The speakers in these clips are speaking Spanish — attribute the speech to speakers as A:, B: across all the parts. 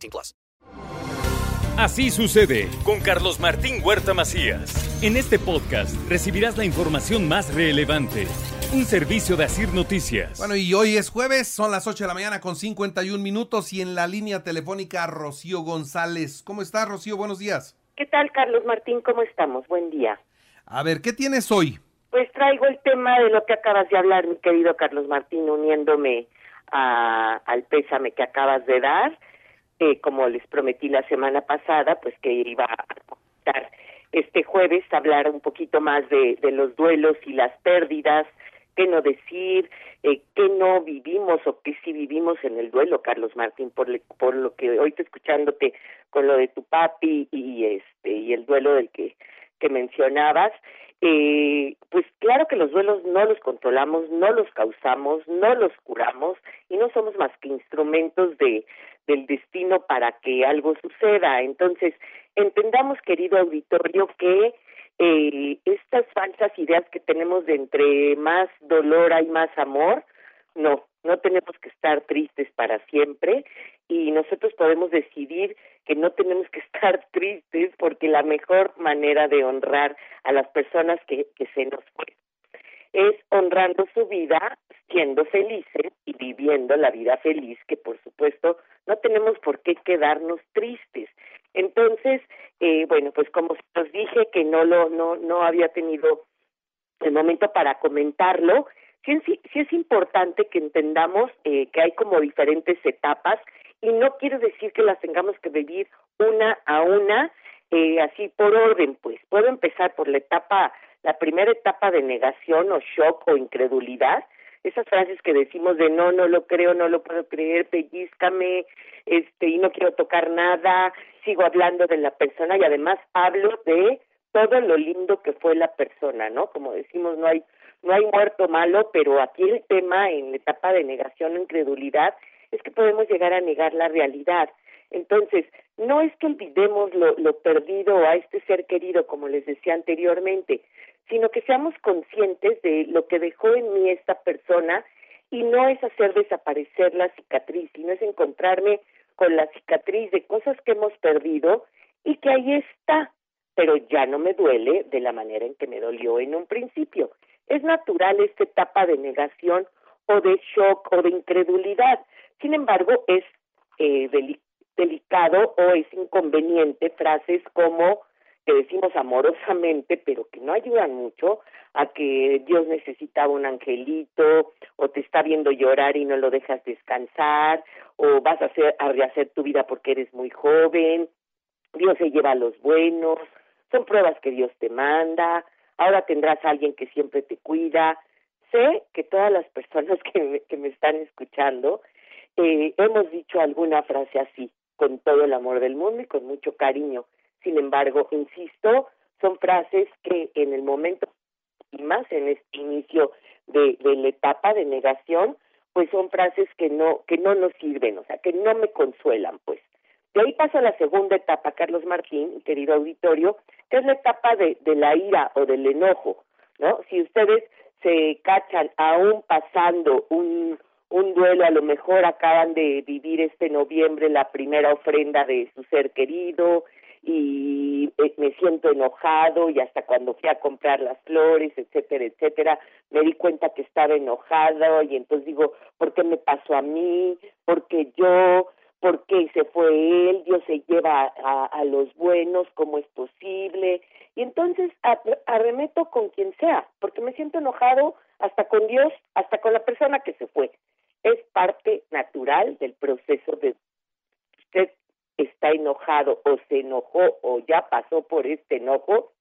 A: 18 plus.
B: Así sucede con Carlos Martín Huerta Macías. En este podcast recibirás la información más relevante. Un servicio de Asir Noticias.
C: Bueno, y hoy es jueves, son las 8 de la mañana con 51 minutos y en la línea telefónica Rocío González. ¿Cómo estás, Rocío? Buenos días.
D: ¿Qué tal, Carlos Martín? ¿Cómo estamos? Buen día.
C: A ver, ¿qué tienes hoy?
D: Pues traigo el tema de lo que acabas de hablar, mi querido Carlos Martín, uniéndome a, al pésame que acabas de dar. Eh, como les prometí la semana pasada, pues que iba a estar este jueves hablar un poquito más de, los duelos y las pérdidas, qué no decir, eh, qué no vivimos o qué sí vivimos en el duelo, Carlos Martín, por, por lo que hoy te escuchándote con lo de tu papi y este y el duelo del que que mencionabas, eh, pues claro que los duelos no los controlamos, no los causamos, no los curamos y no somos más que instrumentos de del destino para que algo suceda. Entonces, entendamos, querido auditorio, que eh, estas falsas ideas que tenemos de entre más dolor hay más amor, no, no tenemos que estar tristes para siempre y nosotros podemos decidir que no tenemos que estar tristes porque la mejor manera de honrar a las personas que, que se nos fue es honrando su vida, siendo felices y viviendo la vida feliz, que por supuesto no tenemos por qué quedarnos tristes. Entonces, eh, bueno, pues como os dije que no lo no no había tenido el momento para comentarlo, sí, sí, es importante que entendamos eh, que hay como diferentes etapas y no quiero decir que las tengamos que vivir una a una, eh, así por orden, pues puedo empezar por la etapa, la primera etapa de negación o shock o incredulidad, esas frases que decimos de no, no lo creo, no lo puedo creer, pellizcame, este, y no quiero tocar nada, sigo hablando de la persona y además hablo de todo lo lindo que fue la persona, ¿no? Como decimos, no hay no hay muerto malo, pero aquí el tema en la etapa de negación o incredulidad es que podemos llegar a negar la realidad. Entonces, no es que olvidemos lo, lo perdido a este ser querido, como les decía anteriormente, sino que seamos conscientes de lo que dejó en mí esta persona y no es hacer desaparecer la cicatriz, sino es encontrarme con la cicatriz de cosas que hemos perdido y que ahí está, pero ya no me duele de la manera en que me dolió en un principio. Es natural esta etapa de negación o de shock o de incredulidad. Sin embargo, es eh, delicado o es inconveniente frases como que decimos amorosamente, pero que no ayudan mucho a que Dios necesitaba un angelito, o te está viendo llorar y no lo dejas descansar, o vas a, hacer, a rehacer tu vida porque eres muy joven, Dios se lleva a los buenos, son pruebas que Dios te manda, ahora tendrás a alguien que siempre te cuida. Sé que todas las personas que me, que me están escuchando eh, hemos dicho alguna frase así, con todo el amor del mundo y con mucho cariño. Sin embargo, insisto, son frases que en el momento y más en este inicio de, la etapa de negación, pues son frases que no que no nos sirven, o sea, que no me consuelan, pues. De ahí pasa la segunda etapa, Carlos Martín, querido auditorio, que es la etapa de, de la ira o del enojo, ¿no? Si ustedes se cachan aún pasando un, un duelo, a lo mejor acaban de vivir este noviembre la primera ofrenda de su ser querido y eh, me siento enojado y hasta cuando fui a comprar las flores, etcétera, etcétera, me di cuenta que estaba enojado y entonces digo, ¿por qué me pasó a mí? ¿Por qué yo? ¿Por qué se fue él? Dios se lleva a, a los buenos, ¿cómo es posible? Y entonces arremeto con quien sea, porque me siento enojado hasta con Dios, hasta con la persona que se fue es parte natural del proceso de usted está enojado o se enojó o ya pasó por este enojo,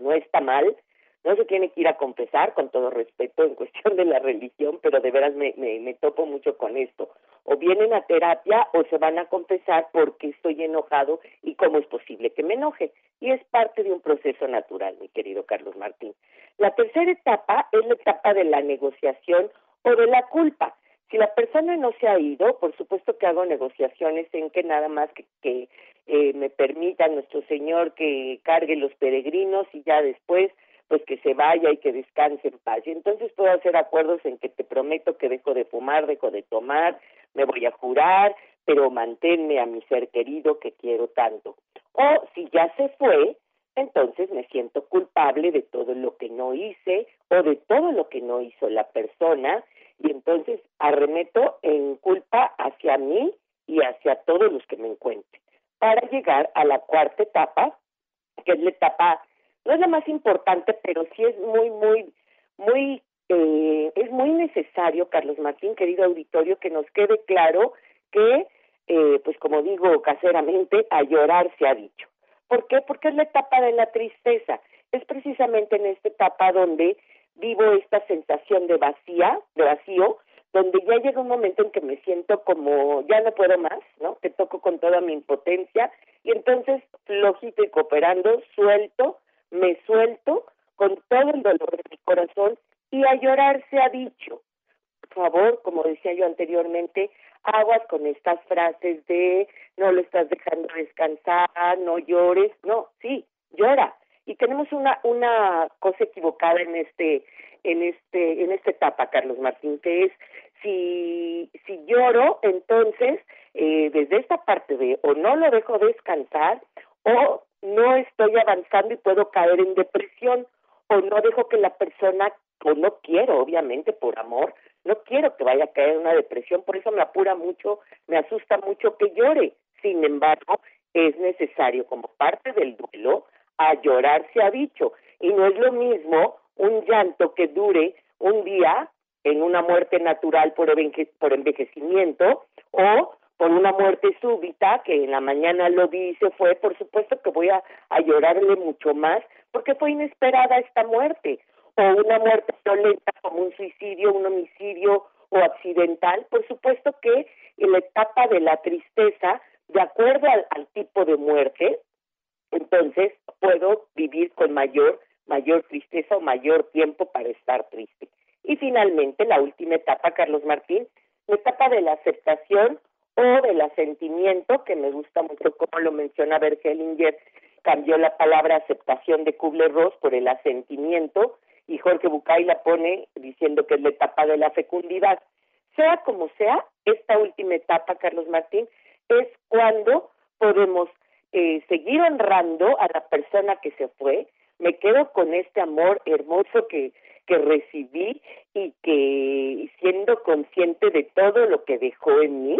D: no está mal, no se tiene que ir a confesar con todo respeto en cuestión de la religión, pero de veras me, me, topo mucho con esto. o vienen a terapia o se van a confesar porque estoy enojado y cómo es posible que me enoje. Y es parte de un proceso natural, mi querido Carlos Martín. La tercera etapa es la etapa de la negociación o de la culpa. Si la persona no se ha ido, por supuesto que hago negociaciones en que nada más que, que eh, me permita nuestro Señor que cargue los peregrinos y ya después pues que se vaya y que descanse en paz. Y entonces puedo hacer acuerdos en que te prometo que dejo de fumar, dejo de tomar, me voy a jurar, pero manténme a mi ser querido que quiero tanto. O si ya se fue, entonces me siento culpable de todo lo que no hice o de todo lo que no hizo la persona y entonces arremeto en culpa hacia mí y hacia todos los que me encuentren para llegar a la cuarta etapa, que es la etapa, no es la más importante, pero sí es muy, muy, muy, eh, es muy necesario, Carlos Martín, querido auditorio, que nos quede claro que, eh, pues como digo caseramente, a llorar se ha dicho. ¿Por qué? Porque es la etapa de la tristeza. Es precisamente en esta etapa donde vivo esta sensación de vacía, de vacío, donde ya llega un momento en que me siento como ya no puedo más, ¿no? Que toco con toda mi impotencia y entonces flojito y cooperando, suelto, me suelto con todo el dolor de mi corazón y a llorar se ha dicho. Por favor, como decía yo anteriormente, aguas con estas frases de no lo estás dejando descansar, no llores, no, sí, llora. Y tenemos una una cosa equivocada en este en este en esta etapa, Carlos Martín, que es si si lloro, entonces eh, desde esta parte de o no lo dejo descansar o no estoy avanzando y puedo caer en depresión o no dejo que la persona o no quiero, obviamente por amor, no quiero que vaya a caer en una depresión, por eso me apura mucho, me asusta mucho que llore. Sin embargo, es necesario como parte del duelo a llorar se ha dicho. Y no es lo mismo un llanto que dure un día en una muerte natural por, por envejecimiento o por una muerte súbita que en la mañana lo vi y se fue, por supuesto que voy a, llorarle mucho más porque fue inesperada esta muerte. O una muerte violenta como un suicidio, un homicidio o accidental, por supuesto que en la etapa de la tristeza, de acuerdo al tipo de muerte, entonces puedo vivir con mayor mayor tristeza o mayor tiempo para estar triste. Y finalmente, la última etapa, Carlos Martín, la etapa de la aceptación o del asentimiento, que me gusta mucho como lo menciona Bergelinger, cambió la palabra aceptación de Kubler-Ross por el asentimiento, y Jorge Bucay la pone diciendo que es la etapa de la fecundidad. Sea como sea, esta última etapa, Carlos Martín, es cuando podemos eh, seguir honrando a la persona que se fue, me quedo con este amor hermoso que, que recibí y que siendo consciente de todo lo que dejó en mí,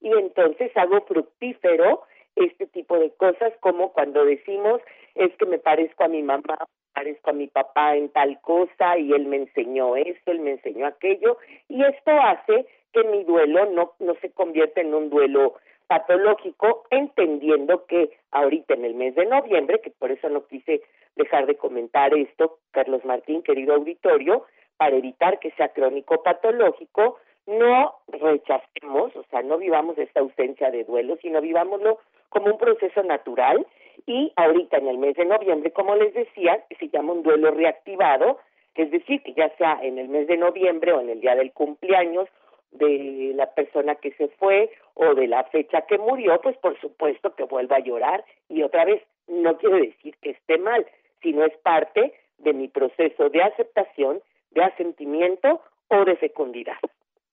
D: y entonces hago fructífero este tipo de cosas como cuando decimos es que me parezco a mi mamá, parezco a mi papá en tal cosa y él me enseñó esto, él me enseñó aquello y esto hace que mi duelo no no se convierta en un duelo patológico, entendiendo que ahorita en el mes de noviembre, que por eso no quise dejar de comentar esto, Carlos Martín, querido auditorio, para evitar que sea crónico patológico, no rechacemos, o sea, no vivamos esta ausencia de duelo, sino vivámoslo como un proceso natural. Y ahorita en el mes de noviembre, como les decía, se llama un duelo reactivado, es decir, que ya sea en el mes de noviembre o en el día del cumpleaños de la persona que se fue o de la fecha que murió, pues por supuesto que vuelva a llorar y otra vez no quiere decir que esté mal, sino es parte de mi proceso de aceptación, de asentimiento o de fecundidad.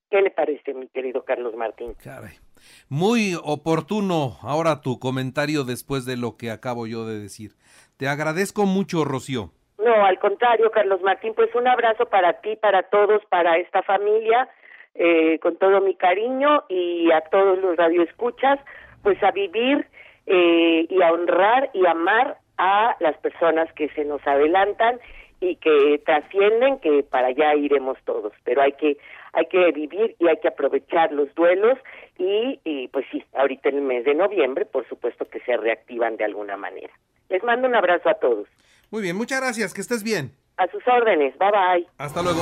D: ¿Qué le parece, mi querido Carlos Martín?
C: Caray. Muy oportuno ahora tu comentario después de lo que acabo yo de decir. Te agradezco mucho, Rocío.
D: No, al contrario, Carlos Martín, pues un abrazo para ti, para todos, para esta familia eh, con todo mi cariño y a todos los radioescuchas, pues a vivir eh, y a honrar y amar a las personas que se nos adelantan y que trascienden, que para allá iremos todos, pero hay que hay que vivir y hay que aprovechar los duelos y, y pues sí, ahorita en el mes de noviembre, por supuesto que se reactivan de alguna manera. Les mando un abrazo a todos.
C: Muy bien, muchas gracias, que estés bien.
D: A sus órdenes, bye bye.
C: Hasta luego.